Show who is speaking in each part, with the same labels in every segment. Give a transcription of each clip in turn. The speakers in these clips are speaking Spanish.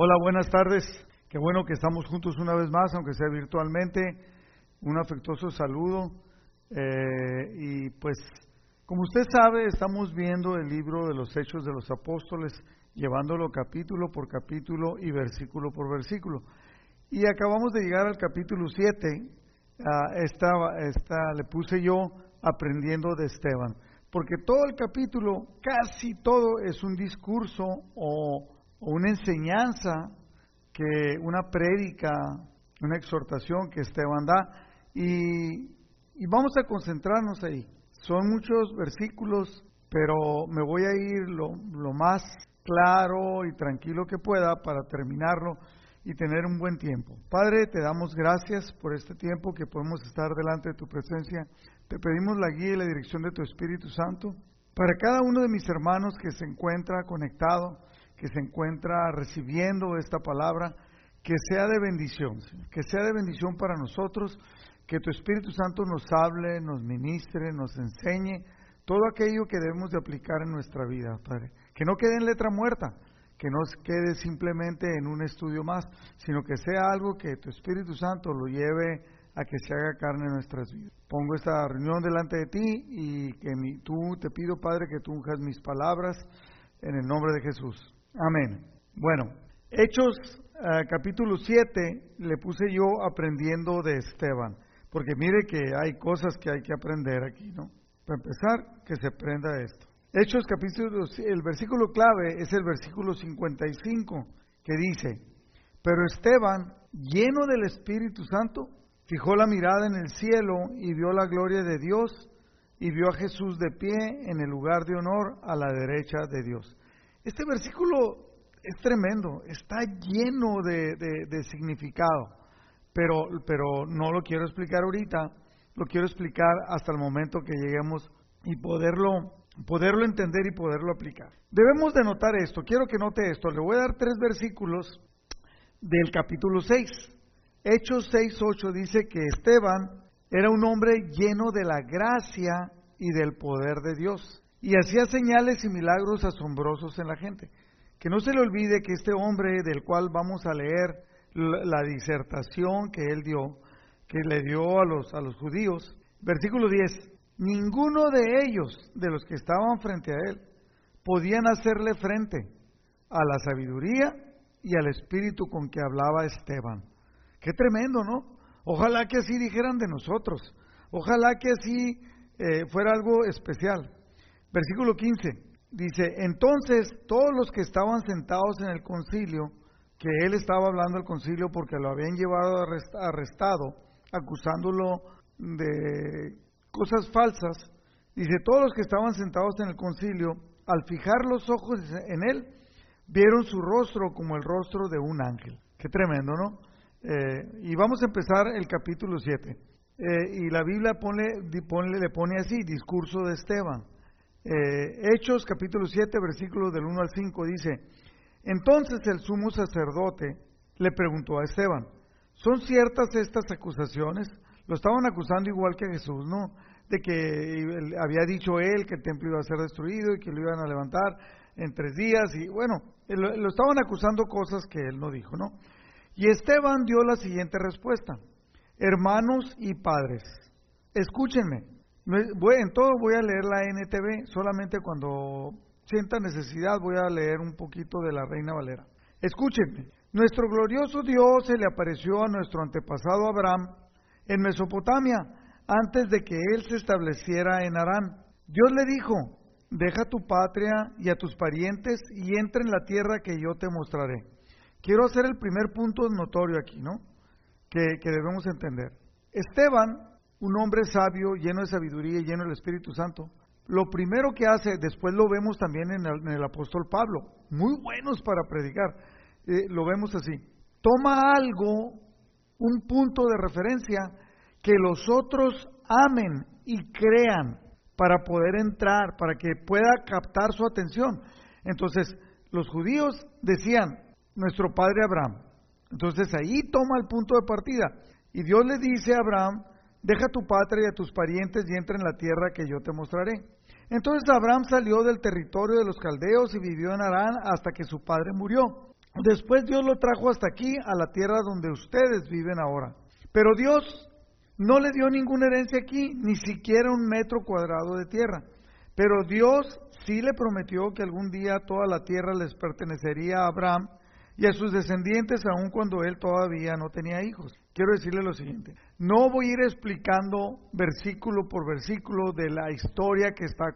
Speaker 1: Hola, buenas tardes. Qué bueno que estamos juntos una vez más, aunque sea virtualmente. Un afectuoso saludo. Eh, y pues, como usted sabe, estamos viendo el libro de los Hechos de los Apóstoles, llevándolo capítulo por capítulo y versículo por versículo. Y acabamos de llegar al capítulo 7. esta, esta le puse yo aprendiendo de Esteban, porque todo el capítulo, casi todo, es un discurso o o una enseñanza que una prédica, una exhortación que Esteban da y, vamos a concentrarnos ahí. Son muchos versículos, pero me voy a ir lo, lo más claro y tranquilo que pueda para terminarlo y tener un buen tiempo. Padre, te damos gracias por este tiempo que podemos estar delante de tu presencia. Te pedimos la guía y la dirección de tu Espíritu Santo para cada uno de mis hermanos que se encuentra conectado que se encuentra recibiendo esta palabra, que sea de bendición, que sea de bendición para nosotros, que tu Espíritu Santo nos hable, nos ministre, nos enseñe todo aquello que debemos de aplicar en nuestra vida, Padre. Que no quede en letra muerta, que no quede simplemente en un estudio más, sino que sea algo que tu Espíritu Santo lo lleve a que se haga carne en nuestras vidas. Pongo esta reunión delante de ti y que tú te pido, Padre, que tú unjas mis palabras en el nombre de Jesús. Amén. Bueno, Hechos eh, capítulo 7 le puse yo aprendiendo de Esteban, porque mire que hay cosas que hay que aprender aquí, ¿no? Para empezar, que se aprenda esto. Hechos capítulo, el versículo clave es el versículo 55, que dice, pero Esteban, lleno del Espíritu Santo, fijó la mirada en el cielo y vio la gloria de Dios y vio a Jesús de pie en el lugar de honor a la derecha de Dios. Este versículo es tremendo, está lleno de, significado, pero, pero no lo quiero explicar ahorita, lo quiero explicar hasta el momento que lleguemos y poderlo, poderlo entender y poderlo aplicar. Debemos de notar esto, quiero que note esto, le voy a dar tres versículos del capítulo 6. Hechos 6.8 dice que Esteban era un hombre lleno de la gracia y del poder de Dios y hacía señales y milagros asombrosos en la gente. Que no se le olvide que este hombre del cual vamos a leer la disertación que él dio, que le dio a los, a los judíos, versículo 10, ninguno de ellos, de los que estaban frente a él, podían hacerle frente a la sabiduría y al espíritu con que hablaba Esteban. Qué tremendo, ¿no? Ojalá que así dijeran de nosotros, ojalá que así eh, fuera algo especial. Versículo 15 dice, entonces todos los que estaban sentados en el concilio, que él estaba hablando al concilio porque lo habían llevado arrestado, acusándolo de cosas falsas, dice, todos los que estaban sentados en el concilio, al fijar los ojos en él, vieron su rostro como el rostro de un ángel. Qué tremendo, ¿no? Eh, y vamos a empezar el capítulo 7. Eh, y la Biblia pone, le pone así, discurso de Esteban. Eh, Hechos capítulo 7, versículos del 1 al 5 dice, entonces el sumo sacerdote le preguntó a Esteban, ¿son ciertas estas acusaciones? Lo estaban acusando igual que a Jesús, ¿no? De que había dicho él que el templo iba a ser destruido y que lo iban a levantar en tres días y bueno, lo, lo estaban acusando cosas que él no dijo, ¿no? Y Esteban dio la siguiente respuesta, hermanos y padres, escúchenme, en todo voy a leer la NTV, solamente cuando sienta necesidad voy a leer un poquito de la Reina Valera. Escúchenme, nuestro glorioso Dios se le apareció a nuestro antepasado Abraham en Mesopotamia, antes de que él se estableciera en Harán. Dios le dijo, deja tu patria y a tus parientes y entra en la tierra que yo te mostraré. Quiero hacer el primer punto notorio aquí, ¿no? Que, que debemos entender. Esteban un hombre sabio, lleno de sabiduría y lleno del Espíritu Santo, lo primero que hace, después lo vemos también en el, apóstol Pablo, muy buenos para predicar, eh, lo vemos así, toma algo, un punto de referencia, que los otros amen y crean para poder entrar, para que pueda captar su atención. Entonces, los judíos decían, nuestro padre Abraham. Entonces ahí toma el punto de partida. Y Dios le dice a Abraham, deja tu patria y a tus parientes y entra en la tierra que yo te mostraré. Entonces Abraham salió del territorio de los caldeos y vivió en Harán hasta que su padre murió. Después Dios lo trajo hasta aquí, a la tierra donde ustedes viven ahora. Pero Dios no le dio ninguna herencia aquí, ni siquiera un metro cuadrado de tierra. Pero Dios sí le prometió que algún día toda la tierra les pertenecería a Abraham y a sus descendientes aun cuando él todavía no tenía hijos. Quiero decirle lo siguiente, no voy a ir explicando versículo por versículo de la historia que está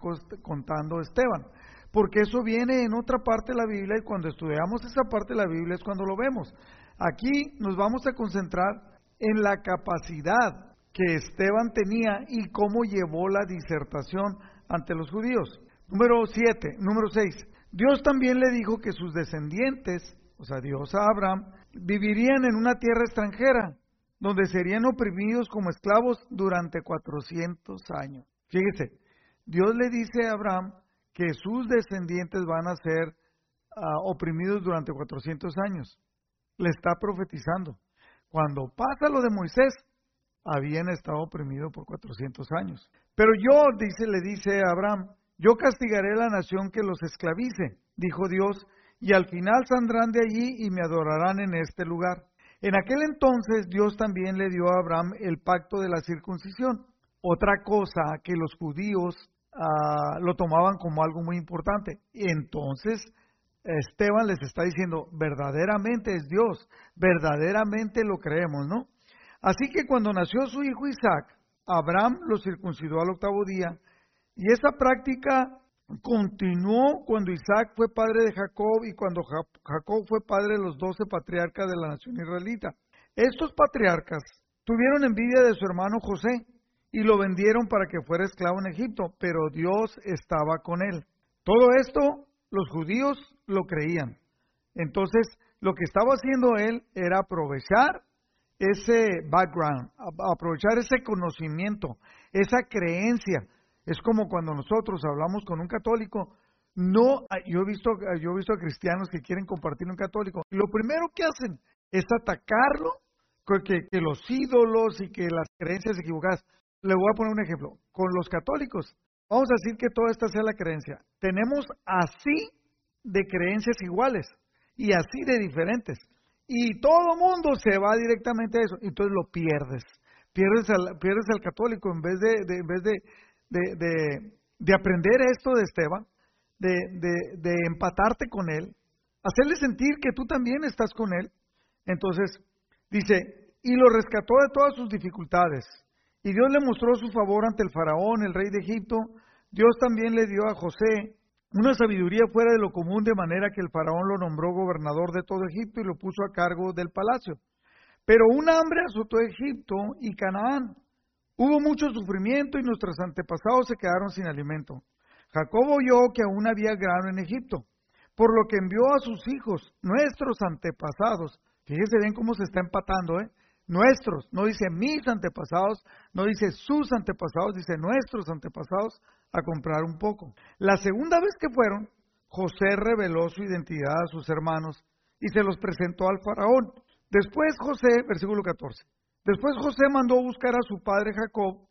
Speaker 1: contando Esteban, porque eso viene en otra parte de la Biblia y cuando estudiamos esa parte de la Biblia es cuando lo vemos. Aquí nos vamos a concentrar en la capacidad que Esteban tenía y cómo llevó la disertación ante los judíos. Número 7, número 6. Dios también le dijo que sus descendientes o sea, Dios a Abraham, vivirían en una tierra extranjera, donde serían oprimidos como esclavos durante 400 años. Fíjese, Dios le dice a Abraham que sus descendientes van a ser ah, oprimidos durante 400 años. Le está profetizando. Cuando pasa lo de Moisés, habían estado oprimidos por 400 años. Pero yo, dice, le dice a Abraham, yo castigaré la nación que los esclavice, dijo Dios, y al final saldrán de allí y me adorarán en este lugar. En aquel entonces Dios también le dio a Abraham el pacto de la circuncisión, otra cosa que los judíos ah, lo tomaban como algo muy importante. Entonces Esteban les está diciendo, verdaderamente es Dios, verdaderamente lo creemos, ¿no? Así que cuando nació su hijo Isaac, Abraham lo circuncidó al octavo día, y esa práctica continuó cuando Isaac fue padre de Jacob y cuando Jacob fue padre de los doce patriarcas de la nación israelita. Estos patriarcas tuvieron envidia de su hermano José y lo vendieron para que fuera esclavo en Egipto, pero Dios estaba con él. Todo esto los judíos lo creían. Entonces, lo que estaba haciendo él era aprovechar ese background, aprovechar ese conocimiento, esa creencia es como cuando nosotros hablamos con un católico, no, yo he visto, yo he visto a cristianos que quieren compartir un católico. Lo primero que hacen es atacarlo, que, que los ídolos y que las creencias equivocadas. Le voy a poner un ejemplo. Con los católicos, vamos a decir que toda esta sea la creencia. Tenemos así de creencias iguales y así de diferentes. Y todo mundo se va directamente a eso. Entonces lo pierdes. Pierdes al, pierdes al católico en vez de, en vez de, de, aprender esto de Esteban, de, empatarte con él, hacerle sentir que tú también estás con él. Entonces, dice, y lo rescató de todas sus dificultades. Y Dios le mostró su favor ante el faraón, el rey de Egipto. Dios también le dio a José una sabiduría fuera de lo común, de manera que el faraón lo nombró gobernador de todo Egipto y lo puso a cargo del palacio. Pero un hambre azotó Egipto y Canaán, Hubo mucho sufrimiento y nuestros antepasados se quedaron sin alimento. Jacob oyó que aún había grano en Egipto, por lo que envió a sus hijos, nuestros antepasados. Fíjense bien cómo se está empatando, ¿eh? Nuestros, no dice mis antepasados, no dice sus antepasados, dice nuestros antepasados a comprar un poco. La segunda vez que fueron, José reveló su identidad a sus hermanos y se los presentó al faraón. Después José, versículo 14, Después José mandó buscar a su padre Jacob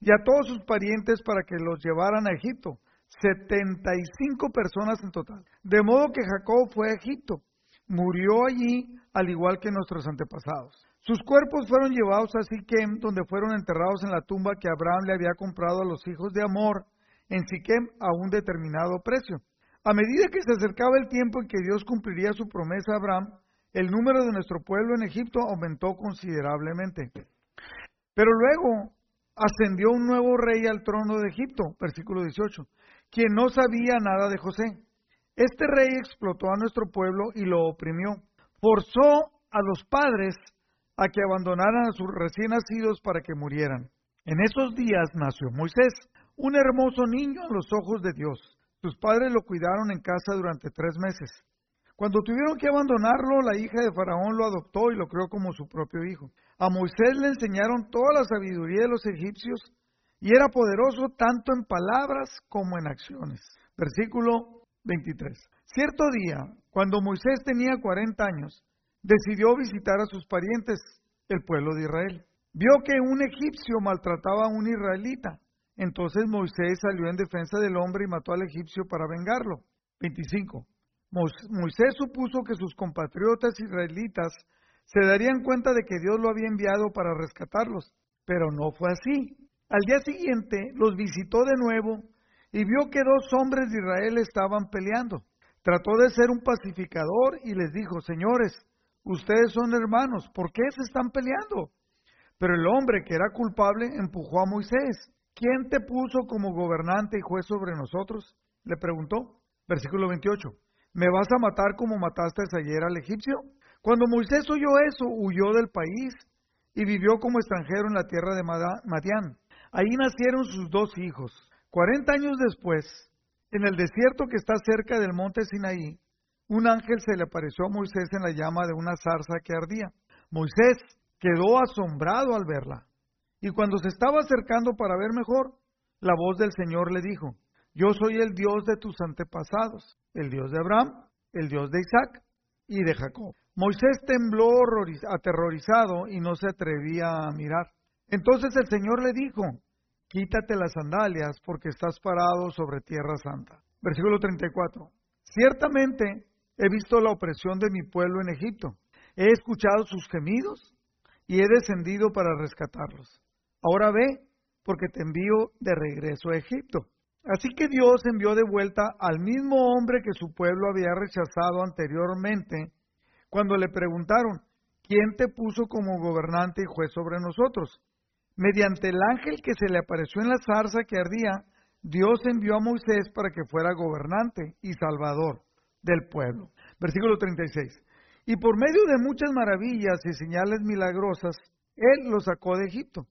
Speaker 1: y a todos sus parientes para que los llevaran a Egipto, 75 personas en total. De modo que Jacob fue a Egipto, murió allí al igual que nuestros antepasados. Sus cuerpos fueron llevados a Siquem, donde fueron enterrados en la tumba que Abraham le había comprado a los hijos de Amor en Siquem a un determinado precio. A medida que se acercaba el tiempo en que Dios cumpliría su promesa a Abraham, el número de nuestro pueblo en Egipto aumentó considerablemente. Pero luego ascendió un nuevo rey al trono de Egipto, versículo 18, quien no sabía nada de José. Este rey explotó a nuestro pueblo y lo oprimió. Forzó a los padres a que abandonaran a sus recién nacidos para que murieran. En esos días nació Moisés, un hermoso niño a los ojos de Dios. Sus padres lo cuidaron en casa durante tres meses. Cuando tuvieron que abandonarlo, la hija de Faraón lo adoptó y lo creó como su propio hijo. A Moisés le enseñaron toda la sabiduría de los egipcios y era poderoso tanto en palabras como en acciones. Versículo 23. Cierto día, cuando Moisés tenía 40 años, decidió visitar a sus parientes, el pueblo de Israel. Vio que un egipcio maltrataba a un israelita. Entonces Moisés salió en defensa del hombre y mató al egipcio para vengarlo. 25. Moisés supuso que sus compatriotas israelitas se darían cuenta de que Dios lo había enviado para rescatarlos, pero no fue así. Al día siguiente los visitó de nuevo y vio que dos hombres de Israel estaban peleando. Trató de ser un pacificador y les dijo, señores, ustedes son hermanos, ¿por qué se están peleando? Pero el hombre que era culpable empujó a Moisés. ¿Quién te puso como gobernante y juez sobre nosotros? Le preguntó. Versículo 28. ¿Me vas a matar como mataste ayer al egipcio? Cuando Moisés oyó eso, huyó del país y vivió como extranjero en la tierra de Madián. Ahí nacieron sus dos hijos. Cuarenta años después, en el desierto que está cerca del monte Sinaí, un ángel se le apareció a Moisés en la llama de una zarza que ardía. Moisés quedó asombrado al verla. Y cuando se estaba acercando para ver mejor, la voz del Señor le dijo, yo soy el Dios de tus antepasados, el Dios de Abraham, el Dios de Isaac y de Jacob. Moisés tembló aterrorizado y no se atrevía a mirar. Entonces el Señor le dijo, quítate las sandalias porque estás parado sobre tierra santa. Versículo 34. Ciertamente he visto la opresión de mi pueblo en Egipto, he escuchado sus gemidos y he descendido para rescatarlos. Ahora ve, porque te envío de regreso a Egipto. Así que Dios envió de vuelta al mismo hombre que su pueblo había rechazado anteriormente, cuando le preguntaron, ¿quién te puso como gobernante y juez sobre nosotros? Mediante el ángel que se le apareció en la zarza que ardía, Dios envió a Moisés para que fuera gobernante y salvador del pueblo. Versículo 36. Y por medio de muchas maravillas y señales milagrosas, Él los sacó de Egipto.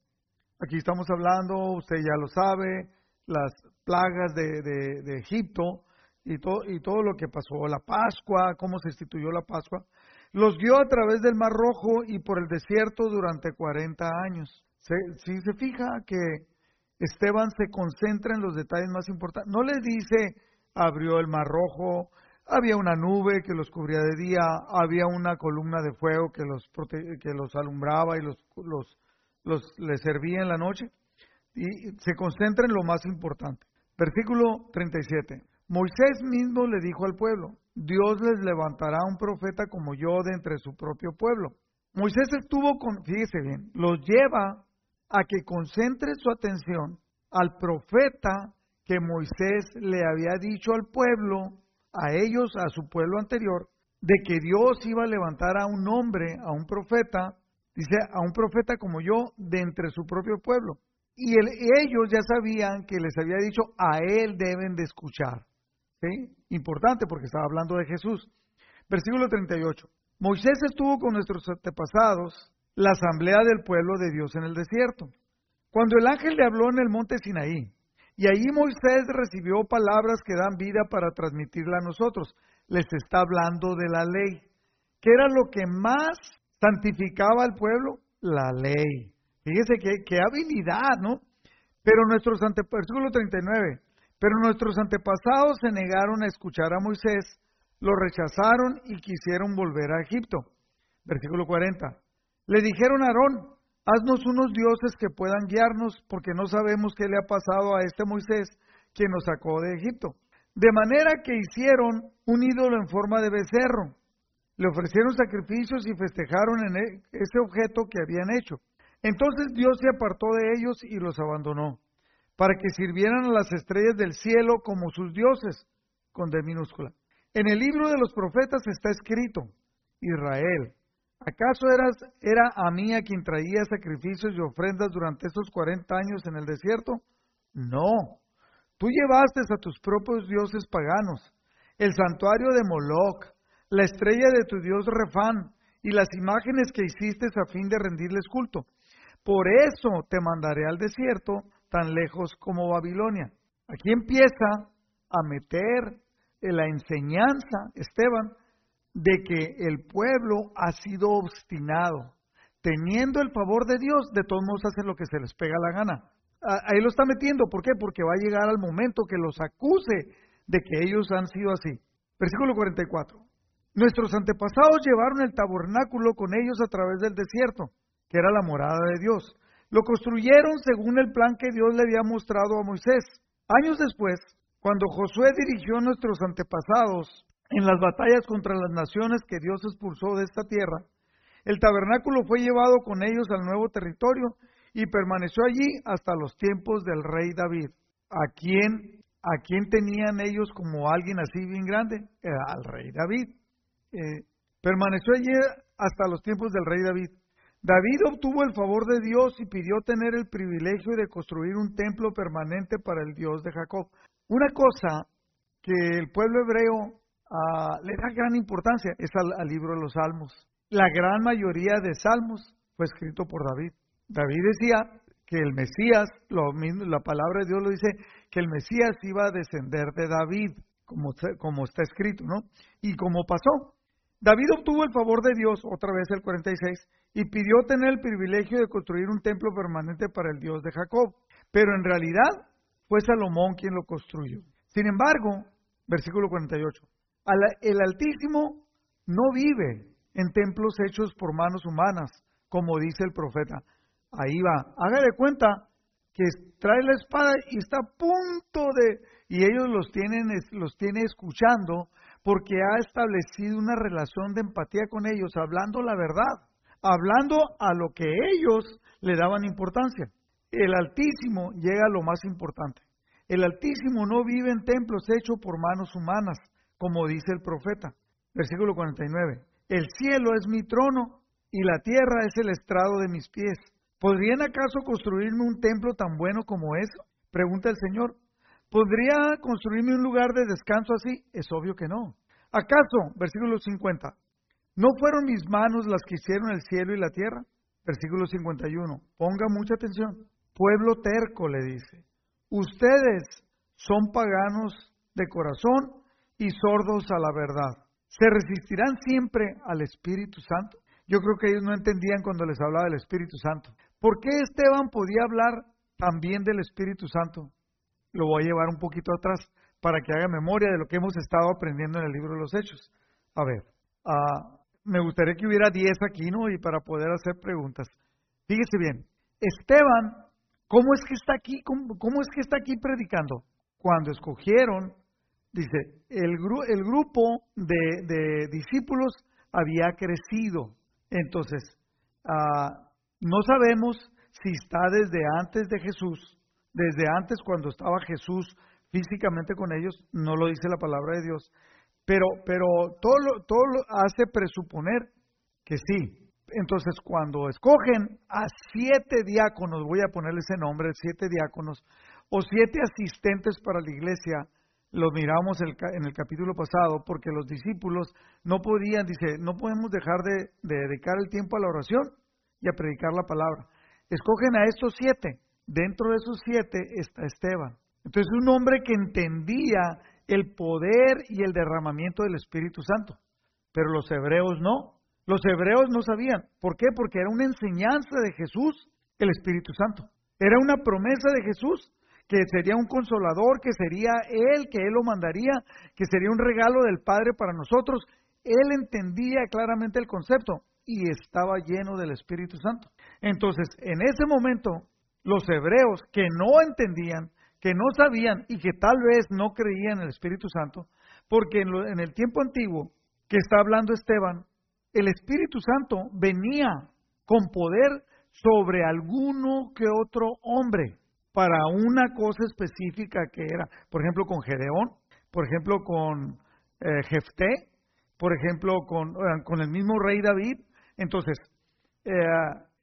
Speaker 1: Aquí estamos hablando, usted ya lo sabe, las plagas de, Egipto y todo, y todo lo que pasó, la Pascua, cómo se instituyó la Pascua, los guió a través del Mar Rojo y por el desierto durante 40 años. Si se fija que Esteban se concentra en los detalles más importantes, no le dice abrió el Mar Rojo, había una nube que los cubría de día, había una columna de fuego que los, que los alumbraba y los, los, los les servía en la noche. Y se concentra en lo más importante. Versículo 37. Moisés mismo le dijo al pueblo, Dios les levantará un profeta como yo de entre su propio pueblo. Moisés estuvo con, fíjese bien, los lleva a que concentre su atención al profeta que Moisés le había dicho al pueblo, a ellos, a su pueblo anterior, de que Dios iba a levantar a un hombre, a un profeta, dice, a un profeta como yo, de entre su propio pueblo. Y ellos ya sabían que les había dicho, a él deben de escuchar. Importante porque estaba hablando de Jesús. Versículo 38. Moisés estuvo con nuestros antepasados, la asamblea del pueblo de Dios en el desierto. Cuando el ángel le habló en el monte Sinaí, y ahí Moisés recibió palabras que dan vida para transmitirla a nosotros. Les está hablando de la ley. ¿Qué era lo que más santificaba al pueblo? La ley. Fíjese qué, habilidad, ¿no? Pero nuestros antepasados, versículo 39, pero nuestros antepasados se negaron a escuchar a Moisés, lo rechazaron y quisieron volver a Egipto. Versículo 40. Le dijeron a Aarón, haznos unos dioses que puedan guiarnos, porque no sabemos qué le ha pasado a este Moisés, quien nos sacó de Egipto. De manera que hicieron un ídolo en forma de becerro. Le ofrecieron sacrificios y festejaron en e, ese objeto que habían hecho. Entonces Dios se apartó de ellos y los abandonó, para que sirvieran a las estrellas del cielo como sus dioses, con D minúscula. En el libro de los profetas está escrito, Israel, ¿acaso eras, era a mí a quien traía sacrificios y ofrendas durante estos cuarenta años en el desierto? No, tú llevaste a tus propios dioses paganos, el santuario de Moloch, la estrella de tu dios Refán, y las imágenes que hiciste a fin de rendirles culto. Por eso te mandaré al desierto, tan lejos como Babilonia. Aquí empieza a meter en la enseñanza, Esteban, de que el pueblo ha sido obstinado, teniendo el favor de Dios, de todos modos hacen lo que se les pega la gana. Ahí lo está metiendo, ¿por qué? Porque va a llegar al momento que los acuse de que ellos han sido así. Versículo 44. Nuestros antepasados llevaron el tabernáculo con ellos a través del desierto que era la morada de Dios. Lo construyeron según el plan que Dios le había mostrado a Moisés. Años después, cuando Josué dirigió a nuestros antepasados en las batallas contra las naciones que Dios expulsó de esta tierra, el tabernáculo fue llevado con ellos al nuevo territorio y permaneció allí hasta los tiempos del rey David. ¿A quién, a quién tenían ellos como alguien así bien grande? al rey David. Eh, permaneció allí hasta los tiempos del rey David. David obtuvo el favor de Dios y pidió tener el privilegio de construir un templo permanente para el Dios de Jacob. Una cosa que el pueblo hebreo ah, le da gran importancia es al libro de los Salmos. La gran mayoría de salmos fue escrito por David. David decía que el Mesías, lo mismo, la palabra de Dios lo dice, que el Mesías iba a descender de David, como, como está escrito, ¿no? Y como pasó. David obtuvo el favor de Dios, otra vez el 46, y pidió tener el privilegio de construir un templo permanente para el Dios de Jacob. Pero en realidad fue Salomón quien lo construyó. Sin embargo, versículo 48, el Altísimo no vive en templos hechos por manos humanas, como dice el profeta. Ahí va. Haga de cuenta que trae la espada y está a punto de... Y ellos los tienen, los tiene escuchando porque ha establecido una relación de empatía con ellos, hablando la verdad, hablando a lo que ellos le daban importancia. El Altísimo llega a lo más importante. El Altísimo no vive en templos hechos por manos humanas, como dice el profeta. Versículo 49. El cielo es mi trono y la tierra es el estrado de mis pies. ¿Podrían acaso construirme un templo tan bueno como eso? Pregunta el Señor. ¿Podría construirme un lugar de descanso así? Es obvio que no. ¿Acaso, versículo 50, no fueron mis manos las que hicieron el cielo y la tierra? Versículo 51, ponga mucha atención. Pueblo terco, le dice, ustedes son paganos de corazón y sordos a la verdad. ¿Se resistirán siempre al Espíritu Santo? Yo creo que ellos no entendían cuando les hablaba del Espíritu Santo. ¿Por qué Esteban podía hablar también del Espíritu Santo? Lo voy a llevar un poquito atrás para que haga memoria de lo que hemos estado aprendiendo en el libro de los Hechos. A ver, uh, me gustaría que hubiera 10 aquí, ¿no? Y para poder hacer preguntas. Fíjese bien, Esteban, ¿cómo es que está aquí? ¿Cómo, es que está aquí predicando? Cuando escogieron Dice, el, el grupo de, discípulos había crecido. Entonces, ah, no sabemos si está desde antes de Jesús, desde antes cuando estaba Jesús físicamente con ellos, no lo dice la palabra de Dios, pero, pero todo, lo, todo lo hace presuponer que sí. Entonces, cuando escogen a siete diáconos, voy a ponerle ese nombre, siete diáconos, o siete asistentes para la iglesia, lo miramos en el capítulo pasado, porque los discípulos no podían, dice, no podemos dejar de, dedicar el tiempo a la oración y a predicar la palabra. Escogen a estos siete. Dentro de esos siete está Esteban. Entonces, un hombre que entendía el poder y el derramamiento del Espíritu Santo. Pero los hebreos no. Los hebreos no sabían. ¿Por qué? Porque era una enseñanza de Jesús, el Espíritu Santo. Era una promesa de Jesús que sería un consolador, que sería Él, que Él lo mandaría, que sería un regalo del Padre para nosotros. Él entendía claramente el concepto y estaba lleno del Espíritu Santo. Entonces, en ese momento, los hebreos que no entendían, que no sabían y que tal vez no creían en el Espíritu Santo, porque en, el tiempo antiguo que está hablando Esteban, el Espíritu Santo venía con poder sobre alguno que otro hombre para una cosa específica que era, por ejemplo, con Gedeón, por ejemplo, con eh, Jefté, por ejemplo, con, eh, con, el mismo rey David. Entonces, eh,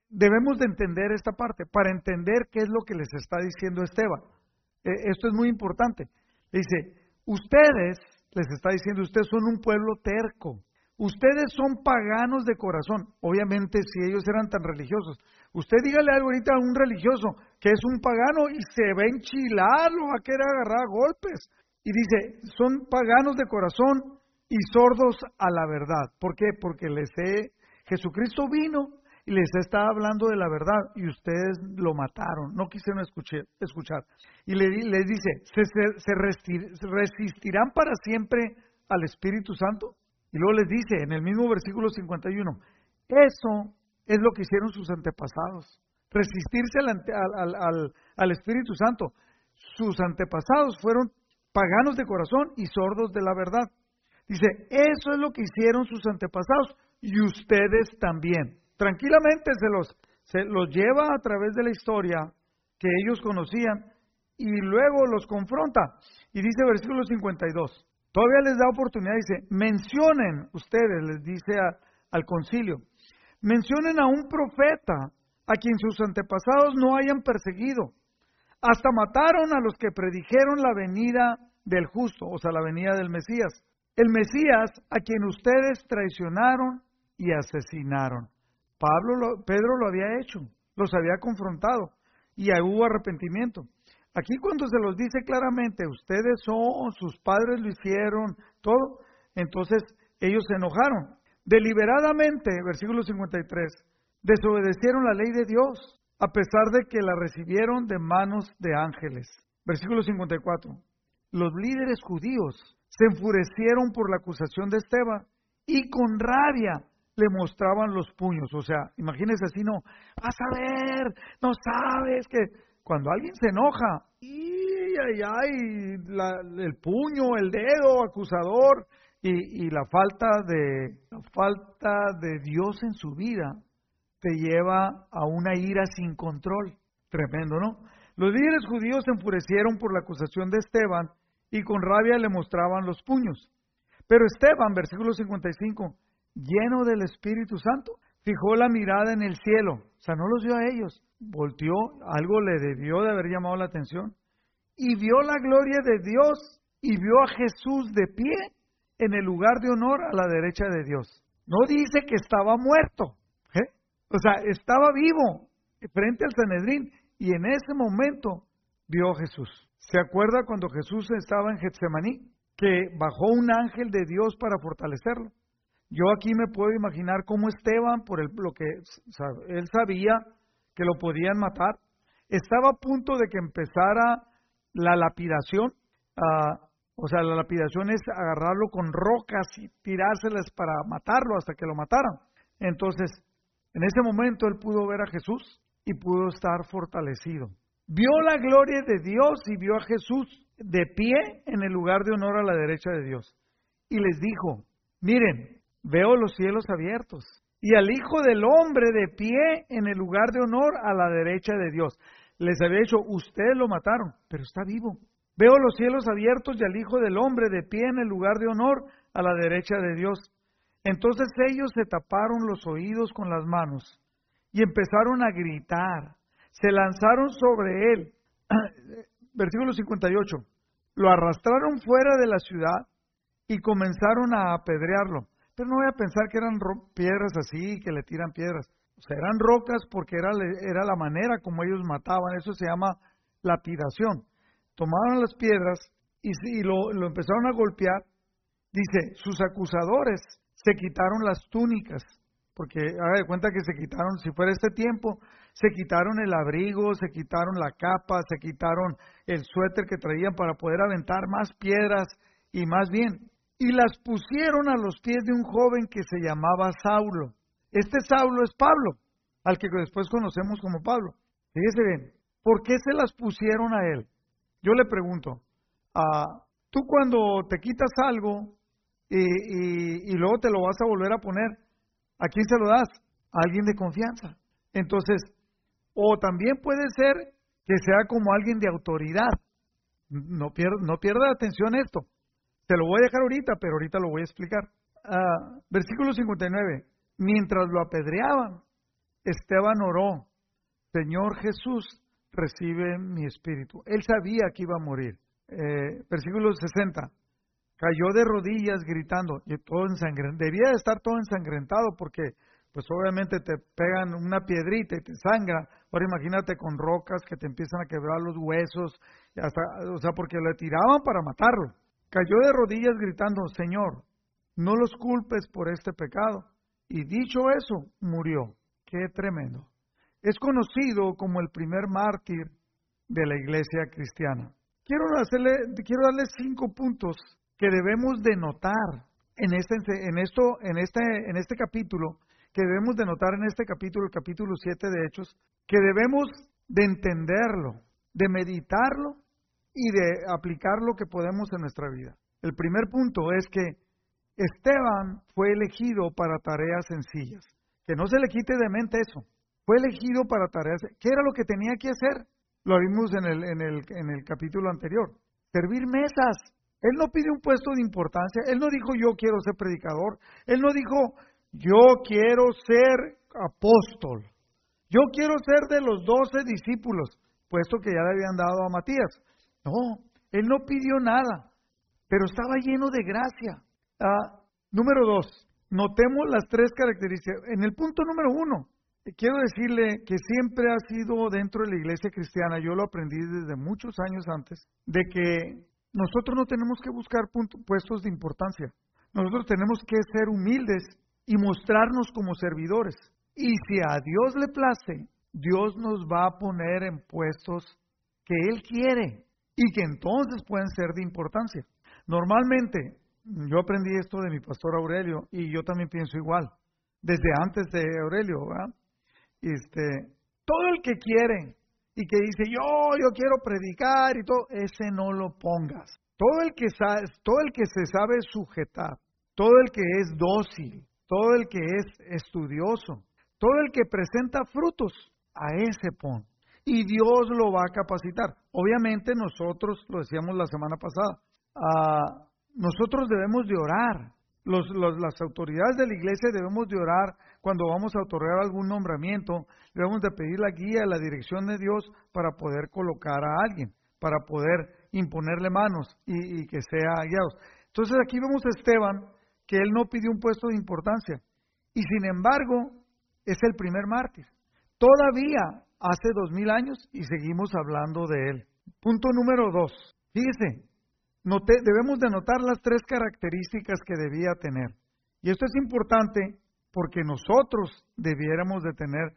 Speaker 1: debemos de entender esta parte para entender qué es lo que les está diciendo Esteban. Esto es muy importante. Dice, ustedes, les está diciendo, ustedes son un pueblo terco. Ustedes son paganos de corazón. Obviamente, si ellos eran tan religiosos, Usted dígale algo ahorita a un religioso que es un pagano y se va a enchilar, lo va a querer agarrar golpes. Y dice, son paganos de corazón y sordos a la verdad. ¿Por qué? Porque les he, Jesucristo vino les está hablando de la verdad y ustedes lo mataron, no quisieron escuchar. escuchar. Y les, dice, ¿se, resistirán para siempre al Espíritu Santo? Y luego les dice en el mismo versículo 51, eso es lo que hicieron sus antepasados. Resistirse al, Espíritu Santo. Sus antepasados fueron paganos de corazón y sordos de la verdad. Dice, eso es lo que hicieron sus antepasados y ustedes también. Tranquilamente se los, se los lleva a través de la historia que ellos conocían y luego los confronta. Y dice versículo 52, todavía les da oportunidad, dice, mencionen ustedes, les dice al concilio, mencionen a un profeta a quien sus antepasados no hayan perseguido. Hasta mataron a los que predijeron la venida del justo, o sea, la venida del Mesías. El Mesías a quien ustedes traicionaron y asesinaron. Pablo Pedro lo había hecho, los había confrontado y hubo arrepentimiento. Aquí cuando se los dice claramente, ustedes son, sus padres lo hicieron, todo, entonces ellos se enojaron. Deliberadamente, versículo 53, desobedecieron la ley de Dios, a pesar de que la recibieron de manos de ángeles. Versículo 54. Los líderes judíos se enfurecieron por la acusación de Esteban y con rabia le mostraban los puños. O sea, imagínense así, no, vas a ver, no sabes que cuando alguien se enoja, y ay, ay, el puño, el dedo acusador y, y la falta de la falta de Dios en su vida te lleva a una ira sin control. Tremendo, ¿no? Los líderes judíos se enfurecieron por la acusación de Esteban y con rabia le mostraban los puños. Pero Esteban, versículo 55, lleno del Espíritu Santo, fijó la mirada en el cielo, o sea, no los vio a ellos, volteó, algo le debió de haber llamado la atención, y vio la gloria de Dios y vio a Jesús de pie en el lugar de honor a la derecha de Dios. No dice que estaba muerto, ¿eh? o sea, estaba vivo frente al Sanedrín y en ese momento vio a Jesús. ¿Se acuerda cuando Jesús estaba en Getsemaní? Que bajó un ángel de Dios para fortalecerlo. Yo aquí me puedo imaginar cómo Esteban, por el, lo que él sabía que lo podían matar, estaba a punto de que empezara la lapidación. Ah, o sea, la lapidación es agarrarlo con rocas y tirárselas para matarlo hasta que lo mataran. Entonces, en ese momento él pudo ver a Jesús y pudo estar fortalecido. Vio la gloria de Dios y vio a Jesús de pie en el lugar de honor a la derecha de Dios. Y les dijo, miren, veo los cielos abiertos y al Hijo del Hombre de pie en el lugar de honor a la derecha de Dios. Les había dicho, ustedes lo mataron, pero está vivo. Veo los cielos abiertos y al Hijo del Hombre de pie en el lugar de honor a la derecha de Dios. Entonces ellos se taparon los oídos con las manos y empezaron a gritar. Se lanzaron sobre él. Versículo 58. Lo arrastraron fuera de la ciudad y comenzaron a apedrearlo. No voy a pensar que eran piedras así, que le tiran piedras. O sea, eran rocas porque era, era la manera como ellos mataban. Eso se llama lapidación. Tomaron las piedras y, y lo, lo empezaron a golpear. Dice, sus acusadores se quitaron las túnicas, porque haga de cuenta que se quitaron, si fuera este tiempo, se quitaron el abrigo, se quitaron la capa, se quitaron el suéter que traían para poder aventar más piedras y más bien y las pusieron a los pies de un joven que se llamaba Saulo. Este Saulo es Pablo, al que después conocemos como Pablo. Fíjese bien, ¿por qué se las pusieron a él? Yo le pregunto, ah, tú cuando te quitas algo y, y, luego te lo vas a volver a poner, ¿a quién se lo das? A alguien de confianza. Entonces, o también puede ser que sea como alguien de autoridad. No pierda, no pierda atención esto. Te lo voy a dejar ahorita, pero ahorita lo voy a explicar. Uh, versículo 59. Mientras lo apedreaban, Esteban oró, Señor Jesús, recibe mi espíritu. Él sabía que iba a morir. Eh, versículo 60. Cayó de rodillas gritando, y todo ensangrentado. Debía de estar todo ensangrentado porque, pues obviamente te pegan una piedrita y te sangra. Ahora imagínate con rocas que te empiezan a quebrar los huesos, o sea, porque le tiraban para matarlo. Cayó de rodillas gritando, Señor, no los culpes por este pecado. Y dicho eso, murió. Qué tremendo. Es conocido como el primer mártir de la iglesia cristiana. Quiero, hacerle, quiero darle cinco puntos que debemos de notar en este, en, esto, en, este, en este capítulo, que debemos de notar en este capítulo, el capítulo 7 de Hechos, que debemos de entenderlo, de meditarlo y de aplicar lo que podemos en nuestra vida. El primer punto es que Esteban fue elegido para tareas sencillas. Que no se le quite de mente eso. Fue elegido para tareas. ¿Qué era lo que tenía que hacer? Lo vimos en el, en el, en el capítulo anterior. Servir mesas. Él no pidió un puesto de importancia. Él no dijo yo quiero ser predicador. Él no dijo yo quiero ser apóstol. Yo quiero ser de los doce discípulos, puesto que ya le habían dado a Matías. No, él no pidió nada, pero estaba lleno de gracia. Ah, número dos, notemos las tres características. En el punto número uno, quiero decirle que siempre ha sido dentro de la iglesia cristiana, yo lo aprendí desde muchos años antes, de que nosotros no tenemos que buscar puestos de importancia. Nosotros tenemos que ser humildes y mostrarnos como servidores. Y si a Dios le place, Dios nos va a poner en puestos que Él quiere y que entonces pueden ser de importancia. Normalmente, yo aprendí esto de mi pastor Aurelio y yo también pienso igual, desde antes de Aurelio, ¿verdad? Este, todo el que quiere y que dice, yo, yo quiero predicar y todo, ese no lo pongas. Todo el que sabe, todo el que se sabe sujetar, todo el que es dócil, todo el que es estudioso, todo el que presenta frutos, a ese pon. Y Dios lo va a capacitar. Obviamente nosotros, lo decíamos la semana pasada, ah, nosotros debemos de orar. las autoridades de la iglesia debemos de orar cuando vamos a otorgar algún nombramiento, debemos de pedir la guía, la dirección de Dios para poder colocar a alguien, para poder imponerle manos y, y que sea guiados. Entonces aquí vemos a Esteban, que él no pidió un puesto de importancia. Y sin embargo, es el primer mártir. Todavía hace dos mil años y seguimos hablando de él. Punto número dos. Fíjese, debemos de notar las tres características que debía tener. Y esto es importante porque nosotros debiéramos de tener,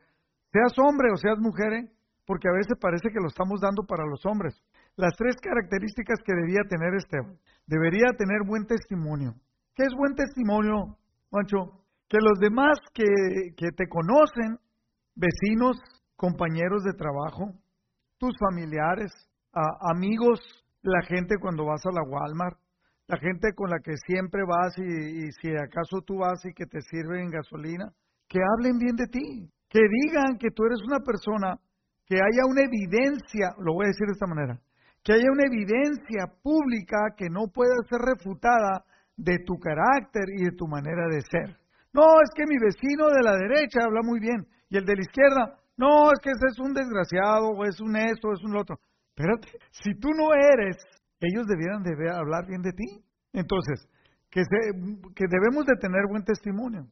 Speaker 1: seas hombre o seas mujer, ¿eh? porque a veces parece que lo estamos dando para los hombres. Las tres características que debía tener Esteban. Debería tener buen testimonio. ¿Qué es buen testimonio, Mancho? Que los demás que, que te conocen, vecinos, compañeros de trabajo, tus familiares, amigos, la gente cuando vas a la Walmart, la gente con la que siempre vas y, y, si acaso tú vas y que te sirven gasolina, que hablen bien de ti, que digan que tú eres una persona, que haya una evidencia, lo voy a decir de esta manera, que haya una evidencia pública que no pueda ser refutada de tu carácter y de tu manera de ser. No, es que mi vecino de la derecha habla muy bien y el de la izquierda, no, es que ese es un desgraciado o es un esto o es un otro. Espérate, si tú no eres, ellos debieran de hablar bien de ti. Entonces, que, que debemos de tener buen testimonio.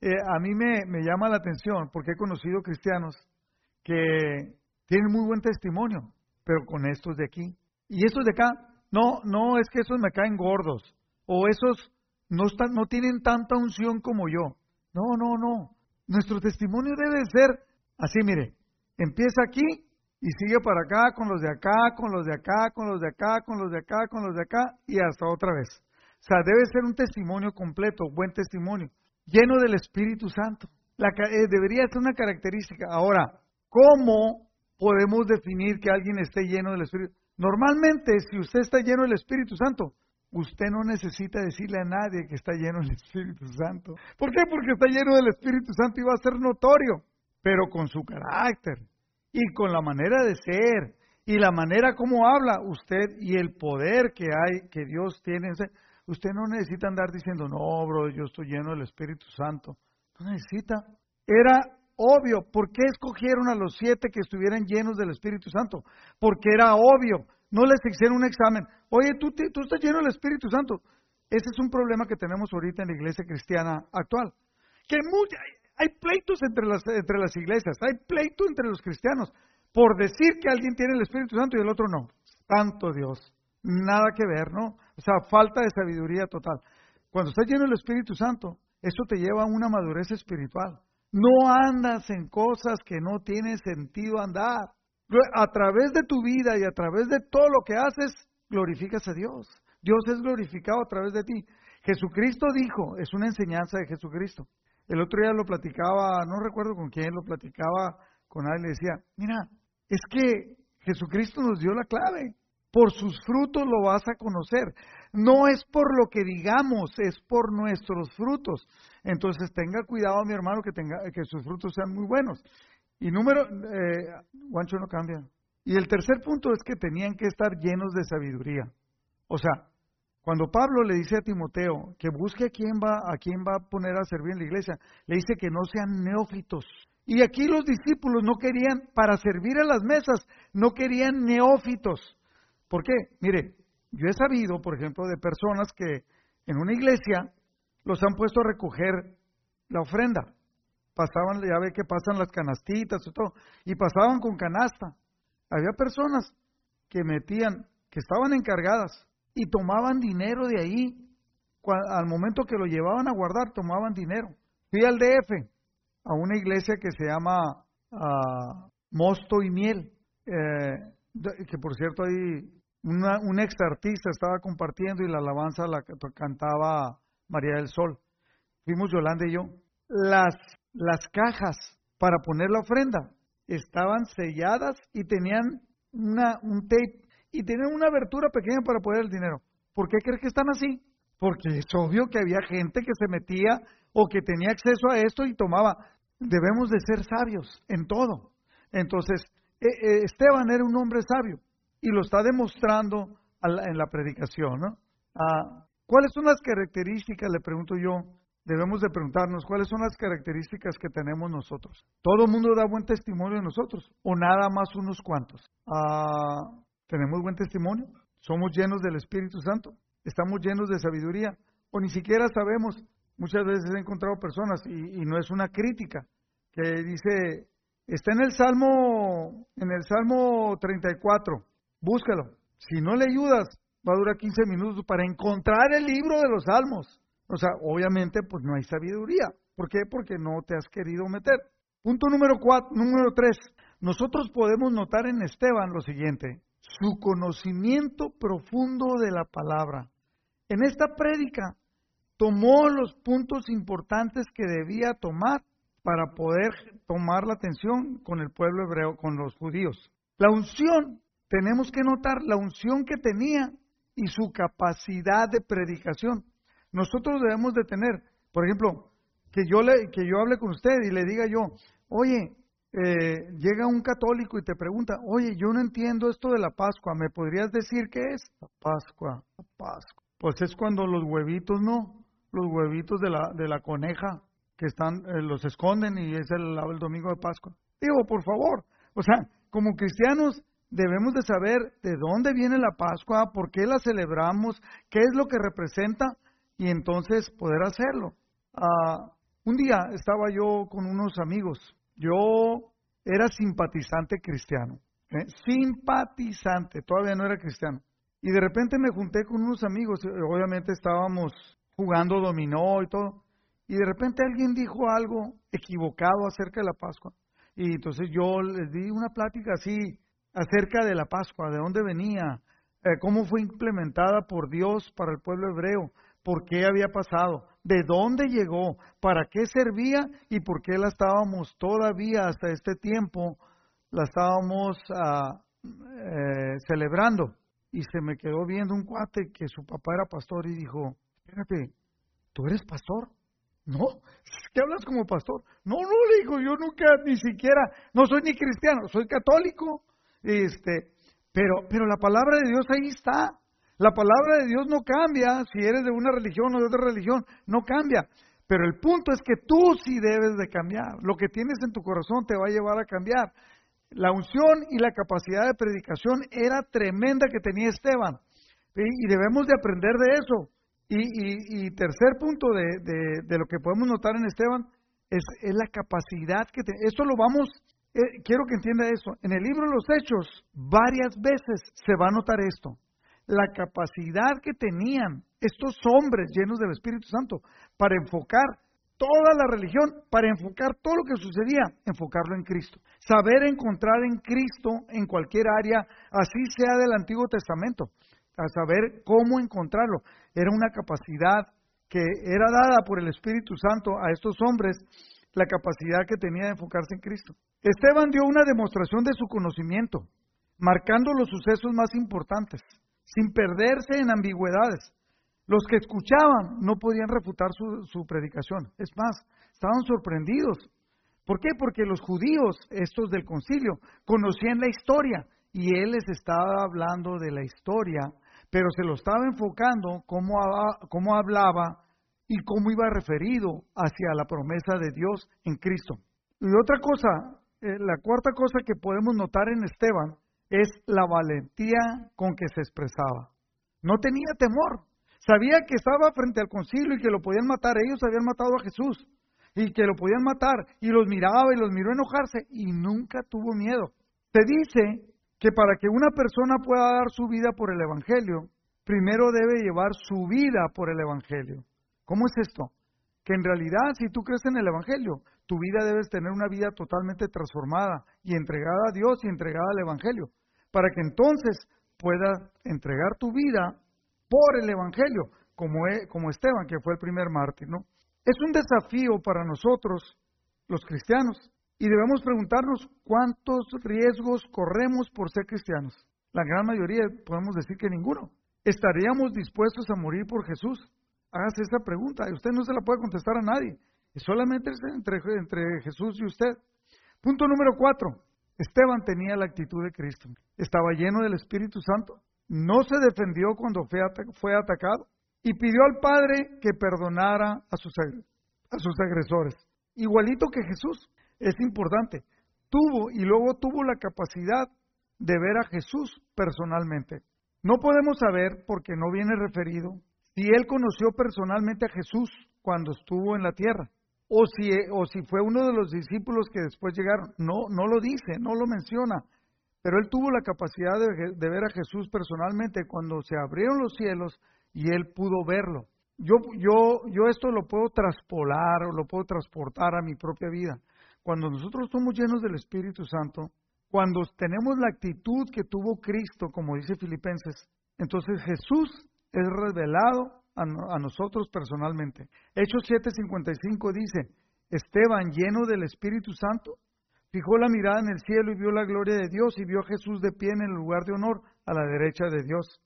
Speaker 1: Eh, a mí me, me llama la atención porque he conocido cristianos que tienen muy buen testimonio, pero con estos de aquí. Y estos de acá, no, no es que esos me caen gordos, o esos no, están, no tienen tanta unción como yo. No, no, no. Nuestro testimonio debe ser así, mire, empieza aquí y sigue para acá, con los de acá, con los de acá, con los de acá, con los de acá, con los de acá y hasta otra vez. O sea, debe ser un testimonio completo, buen testimonio, lleno del Espíritu Santo. La, eh, debería ser una característica. Ahora, ¿cómo podemos definir que alguien esté lleno del Espíritu? Normalmente, si usted está lleno del Espíritu Santo, Usted no necesita decirle a nadie que está lleno del Espíritu Santo. ¿Por qué? Porque está lleno del Espíritu Santo y va a ser notorio, pero con su carácter y con la manera de ser y la manera como habla usted y el poder que hay, que Dios tiene. Usted no necesita andar diciendo, no, bro, yo estoy lleno del Espíritu Santo. No necesita. Era obvio. ¿Por qué escogieron a los siete que estuvieran llenos del Espíritu Santo? Porque era obvio no les hicieron un examen. Oye, tú, tú estás lleno del Espíritu Santo. Ese es un problema que tenemos ahorita en la iglesia cristiana actual. Que hay pleitos entre las, entre las iglesias, hay pleito entre los cristianos por decir que alguien tiene el Espíritu Santo y el otro no. Santo Dios. Nada que ver, ¿no? O sea, falta de sabiduría total. Cuando estás lleno del Espíritu Santo, eso te lleva a una madurez espiritual. No andas en cosas que no tiene sentido andar a través de tu vida y a través de todo lo que haces, glorificas a Dios. Dios es glorificado a través de ti. Jesucristo dijo, es una enseñanza de Jesucristo. El otro día lo platicaba, no recuerdo con quién, lo platicaba con alguien le decía, mira, es que Jesucristo nos dio la clave. Por sus frutos lo vas a conocer. No es por lo que digamos, es por nuestros frutos. Entonces tenga cuidado, mi hermano, que, tenga, que sus frutos sean muy buenos. Y número, eh, Guancho no cambia. Y el tercer punto es que tenían que estar llenos de sabiduría. O sea, cuando Pablo le dice a Timoteo que busque a quién va, a quién va a poner a servir en la iglesia, le dice que no sean neófitos. Y aquí los discípulos no querían, para servir a las mesas, no querían neófitos. ¿Por qué? Mire, yo he sabido, por ejemplo, de personas que en una iglesia los han puesto a recoger la ofrenda. Pasaban, ya ve que pasan las canastitas y todo, y pasaban con canasta. Había personas que metían, que estaban encargadas y tomaban dinero de ahí. Al momento que lo llevaban a guardar, tomaban dinero. Fui al DF, a una iglesia que se llama ah, Mosto y Miel, eh, que por cierto ahí un ex artista estaba compartiendo y la alabanza la cantaba María del Sol. Fuimos Yolanda y yo. Las, las cajas para poner la ofrenda estaban selladas y tenían una, un tape y tenían una abertura pequeña para poner el dinero. ¿Por qué crees que están así? Porque es obvio que había gente que se metía o que tenía acceso a esto y tomaba. Debemos de ser sabios en todo. Entonces, e, e, Esteban era un hombre sabio y lo está demostrando en la predicación. ¿no? Ah, ¿Cuáles son las características, le pregunto yo, debemos de preguntarnos, cuáles son las características que tenemos nosotros? ¿Todo el mundo da buen testimonio de nosotros o nada más unos cuantos? Ah, ¿Tenemos buen testimonio? ¿Somos llenos del Espíritu Santo? ¿Estamos llenos de sabiduría? ¿O ni siquiera sabemos? Muchas veces he encontrado personas, y, no es una crítica, que dice, está en el Salmo, en el Salmo 34, búscalo. Si no le ayudas, va a durar 15 minutos para encontrar el libro de los salmos. O sea, obviamente, pues no hay sabiduría. ¿Por qué? Porque no te has querido meter. Punto número cuatro, número tres. Nosotros podemos notar en Esteban lo siguiente: su conocimiento profundo de la palabra. En esta prédica tomó los puntos importantes que debía tomar para poder tomar la atención con el pueblo hebreo, con los judíos. La unción tenemos que notar la unción que tenía y su capacidad de predicación. Nosotros debemos de tener, por ejemplo, que yo, le, que yo hable con usted y le diga yo, oye, eh, llega un católico y te pregunta, oye, yo no entiendo esto de la Pascua, ¿me podrías decir qué es? La Pascua, la Pascua. Pues es cuando los huevitos, ¿no? Los huevitos de la, de la coneja que están, eh, los esconden y es el, el domingo de Pascua. Digo, por favor, o sea, como cristianos debemos de saber de dónde viene la Pascua, por qué la celebramos, qué es lo que representa y entonces poder hacerlo. Ah, un día estaba yo con unos amigos, yo era simpatizante cristiano, ¿eh? simpatizante, todavía no era cristiano. Y de repente me junté con unos amigos, eh, obviamente estábamos jugando dominó y todo, y de repente alguien dijo algo equivocado acerca de la Pascua. Y entonces yo les di una plática así, acerca de la Pascua, de dónde venía, eh, cómo fue implementada por Dios para el pueblo hebreo, por qué había pasado, de dónde llegó, para qué servía y por qué la estábamos todavía hasta este tiempo, la estábamos eh, celebrando. Y se me quedó viendo un cuate que su papá era pastor y dijo, espérate, ¿tú eres pastor? No, ¿qué hablas como pastor? No, no, le dijo, yo nunca ni siquiera, no soy ni cristiano, soy católico. Este, pero, pero la palabra de Dios ahí está. La palabra de Dios no cambia si eres de una religión o de otra religión, no cambia. Pero el punto es que tú sí debes de cambiar. Lo que tienes en tu corazón te va a llevar a cambiar. La unción y la capacidad de predicación era tremenda que tenía Esteban. Y, debemos de aprender de eso. Y, tercer punto de, lo que podemos notar en Esteban es, la capacidad que tiene. Esto lo vamos eh, quiero que entienda eso. En el libro de los Hechos, varias veces se va a notar esto. La capacidad que tenían estos hombres llenos del Espíritu Santo para enfocar toda la religión, para enfocar todo lo que sucedía, enfocarlo en Cristo. Saber encontrar en Cristo en cualquier área, así sea del Antiguo Testamento, a saber cómo encontrarlo. Era una capacidad que era dada por el Espíritu Santo a estos hombres, la capacidad que tenía de enfocarse en Cristo. Esteban dio una demostración de su conocimiento. marcando los sucesos más importantes, sin perderse en ambigüedades. Los que escuchaban no podían refutar su, predicación. Es más, estaban sorprendidos. ¿Por qué? Porque los judíos, estos del concilio, conocían la historia y él les estaba hablando de la historia, pero se lo estaba enfocando cómo, cómo hablaba y cómo iba referido hacia la promesa de Dios en Cristo. Y otra cosa, eh, la cuarta cosa que podemos notar en Esteban es la valentía con que se expresaba. No tenía temor. Sabía que estaba frente al concilio y que lo podían matar. Ellos habían matado a Jesús y que lo podían matar. Y los miraba y los miró enojarse y nunca tuvo miedo. Se dice que para que una persona pueda dar su vida por el Evangelio, primero debe llevar su vida por el Evangelio. ¿Cómo es esto? Que en realidad, si tú crees en el Evangelio, tu vida debes tener una vida totalmente transformada y entregada a Dios y entregada al Evangelio, para que entonces puedas entregar tu vida por el Evangelio, como, e, como Esteban, que fue el primer mártir, ¿no? Es un desafío para nosotros, los cristianos, y debemos preguntarnos cuántos riesgos corremos por ser cristianos. La gran mayoría podemos decir que ninguno. ¿Estaríamos dispuestos a morir por Jesús? Hágase esa pregunta. y Usted no se la puede contestar a nadie. Es solamente entre, entre Jesús y usted. Punto número cuatro. Esteban tenía la actitud de Cristo. Estaba lleno del Espíritu Santo. No se defendió cuando fue, atacado. Y pidió al Padre que perdonara a sus, a sus agresores. Igualito que Jesús. Es importante. Tuvo y luego tuvo la capacidad de ver a Jesús personalmente. No podemos saber, porque no viene referido, si él conoció personalmente a Jesús cuando estuvo en la tierra, o si, o si fue uno de los discípulos que después llegaron. No, no lo dice, no lo menciona, pero él tuvo la capacidad de, de ver a Jesús personalmente cuando se abrieron los cielos y él pudo verlo. Yo, yo, yo esto lo puedo traspolar o lo puedo transportar a mi propia vida. Cuando nosotros somos llenos del Espíritu Santo, cuando tenemos la actitud que tuvo Cristo, como dice Filipenses, entonces Jesús es revelado a, nosotros personalmente. Hechos 7:55 dice, Esteban, lleno del Espíritu Santo, fijó la mirada en el cielo y vio la gloria de Dios y vio a Jesús de pie en el lugar de honor a la derecha de Dios.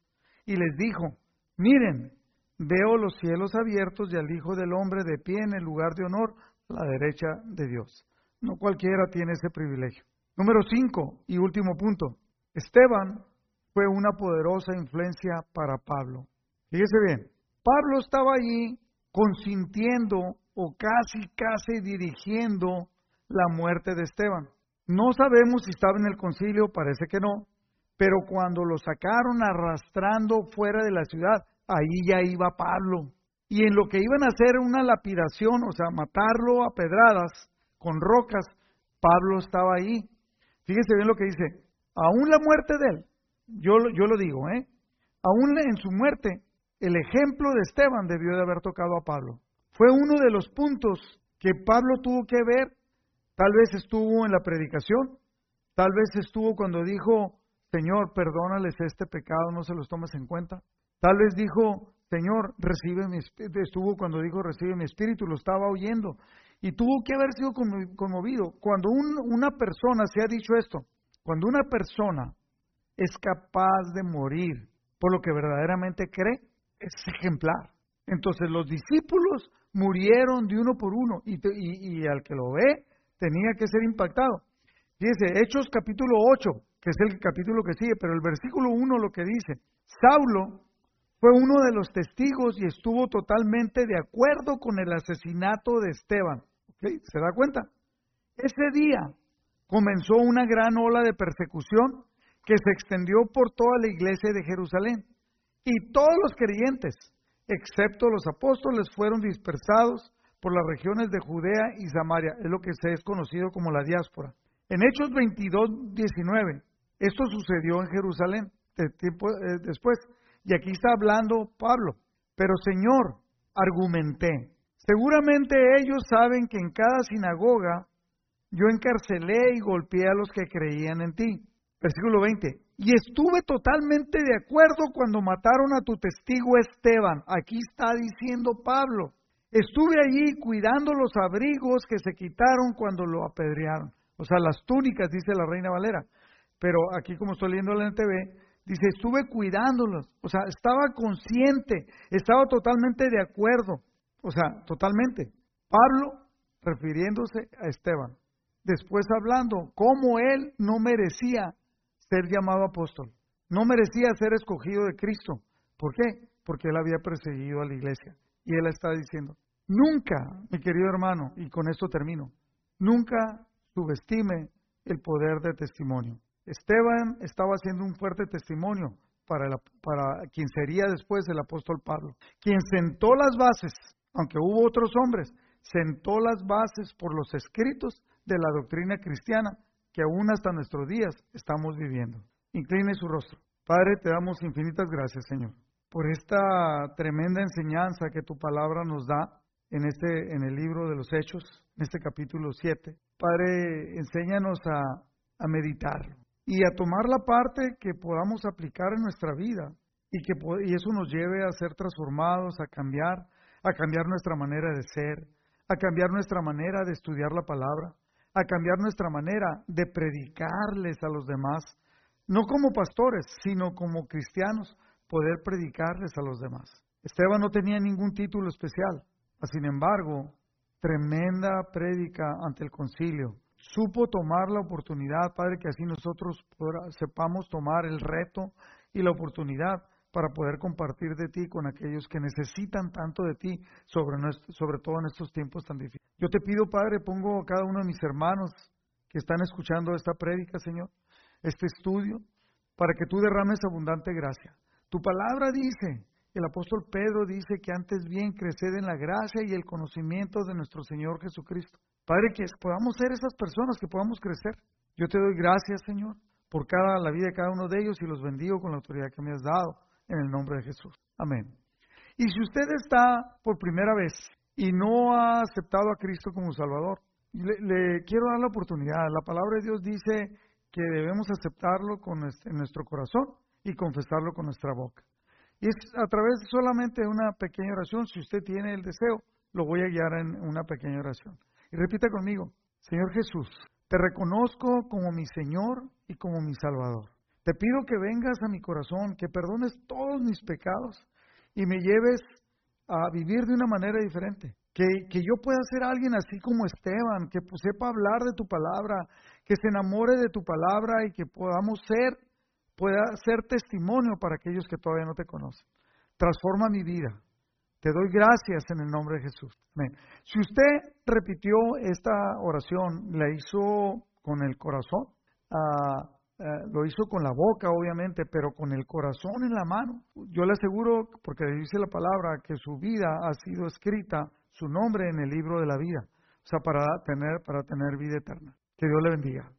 Speaker 1: Y les dijo, miren, veo los cielos abiertos y al Hijo del Hombre de pie en el lugar de honor a la derecha de Dios. No cualquiera tiene ese privilegio. Número 5 y último punto. Esteban fue una poderosa influencia para Pablo. Fíjese bien, Pablo estaba allí consintiendo o casi, casi dirigiendo la muerte de Esteban. No sabemos si estaba en el concilio, parece que no, pero cuando lo sacaron arrastrando fuera de la ciudad, ahí ya iba Pablo. Y en lo que iban a hacer una lapidación, o sea, matarlo a pedradas con rocas, Pablo estaba ahí. Fíjese bien lo que dice, aún la muerte de él, yo, yo lo digo, ¿eh? Aún en su muerte, el ejemplo de Esteban debió de haber tocado a Pablo. Fue uno de los puntos que Pablo tuvo que ver. Tal vez estuvo en la predicación, tal vez estuvo cuando dijo, Señor, perdónales este pecado, no se los tomes en cuenta. Tal vez dijo, Señor, recibe mi estuvo cuando dijo, recibe mi espíritu, lo estaba oyendo. Y tuvo que haber sido conmovido. Cuando una persona se ha dicho esto, cuando una persona es capaz de morir por lo que verdaderamente cree, es ejemplar. Entonces los discípulos murieron de uno por uno y, y, al que lo ve tenía que ser impactado. Fíjese, Hechos capítulo 8, que es el capítulo que sigue, pero el versículo 1 lo que dice, Saulo fue uno de los testigos y estuvo totalmente de acuerdo con el asesinato de Esteban. ¿Se da cuenta? Ese día comenzó una gran ola de persecución que se extendió por toda la iglesia de Jerusalén. Y todos los creyentes, excepto los apóstoles, fueron dispersados por las regiones de Judea y Samaria. Es lo que se es conocido como la diáspora. En Hechos 22, 19, esto sucedió en Jerusalén tiempo, eh, después. Y aquí está hablando Pablo. Pero Señor, argumenté, seguramente ellos saben que en cada sinagoga yo encarcelé y golpeé a los que creían en ti. Versículo 20. Y estuve totalmente de acuerdo cuando mataron a tu testigo Esteban. Aquí está diciendo Pablo. Estuve allí cuidando los abrigos que se quitaron cuando lo apedrearon. O sea, las túnicas, dice la reina Valera. pero aquí como estoy leyendo la NTV, dice, estuve cuidándolos, o sea, estaba consciente, estaba totalmente de acuerdo, o sea, totalmente. Pablo refiriéndose a Esteban, después hablando cómo él no merecía ser llamado apóstol, no merecía ser escogido de Cristo. ¿Por qué? Porque él había perseguido a la iglesia. Y él está diciendo, nunca, mi querido hermano, y con esto termino, nunca subestime el poder de testimonio. Esteban estaba haciendo un fuerte testimonio para, para quien sería después el apóstol Pablo, quien sentó las bases, aunque hubo otros hombres, sentó las bases por los escritos de la doctrina cristiana que aún hasta nuestros días estamos viviendo. Incline su rostro. Padre, te damos infinitas gracias, Señor, por esta tremenda enseñanza que tu palabra nos da en este en el libro de los Hechos, en este capítulo 7. Padre, enséñanos a, a meditar y a tomar la parte que podamos aplicar en nuestra vida y que y eso nos lleve a ser transformados, a cambiar, a cambiar nuestra manera de ser, a cambiar nuestra manera de estudiar la palabra, a cambiar nuestra manera de predicarles a los demás, no como pastores, sino como cristianos, poder predicarles a los demás. Esteban no tenía ningún título especial, sin embargo, tremenda prédica ante el concilio. Supo tomar la oportunidad, Padre, que así nosotros sepamos tomar el reto y la oportunidad para poder compartir de ti con aquellos que necesitan tanto de ti, sobre, sobre todo en estos tiempos tan difíciles. Yo te pido, Padre, pongo a cada uno de mis hermanos que están escuchando esta prédica, Señor, este estudio, para que tú derrames abundante gracia. Tu palabra dice, el apóstol Pedro dice que antes bien creced en la gracia y el conocimiento de nuestro Señor Jesucristo. Padre, que podamos ser esas personas, que podamos crecer. Yo te doy gracias, Señor, por cada, la vida de cada uno de ellos y los bendigo con la autoridad que me has dado en el nombre de Jesús. Amén. Y si usted está por primera vez y no ha aceptado a Cristo como Salvador, le, quiero dar la oportunidad. La palabra de Dios dice que debemos aceptarlo con en nuestro corazón y confesarlo con nuestra boca. Y es a través solamente de una pequeña oración. Si usted tiene el deseo, lo voy a guiar en una pequeña oración. Y repita conmigo, Señor Jesús, te reconozco como mi Señor y como mi Salvador. Te pido que vengas a mi corazón, que perdones todos mis pecados y me lleves a vivir de una manera diferente. Que, que yo pueda ser alguien así como Esteban, que pues, sepa hablar de tu palabra, que se enamore de tu palabra y que podamos ser, pueda ser testimonio para aquellos que todavía no te conocen. Transforma mi vida. Te doy gracias en el nombre de Jesús. Si usted repitió esta oración, la hizo con el corazón, uh, eh, lo hizo con la boca, obviamente, pero con el corazón en la mano. Yo le aseguro, porque dice la palabra, que su vida ha sido escrita, su nombre en el libro de la vida, o sea, para tener, para tener vida eterna. Que Dios le bendiga.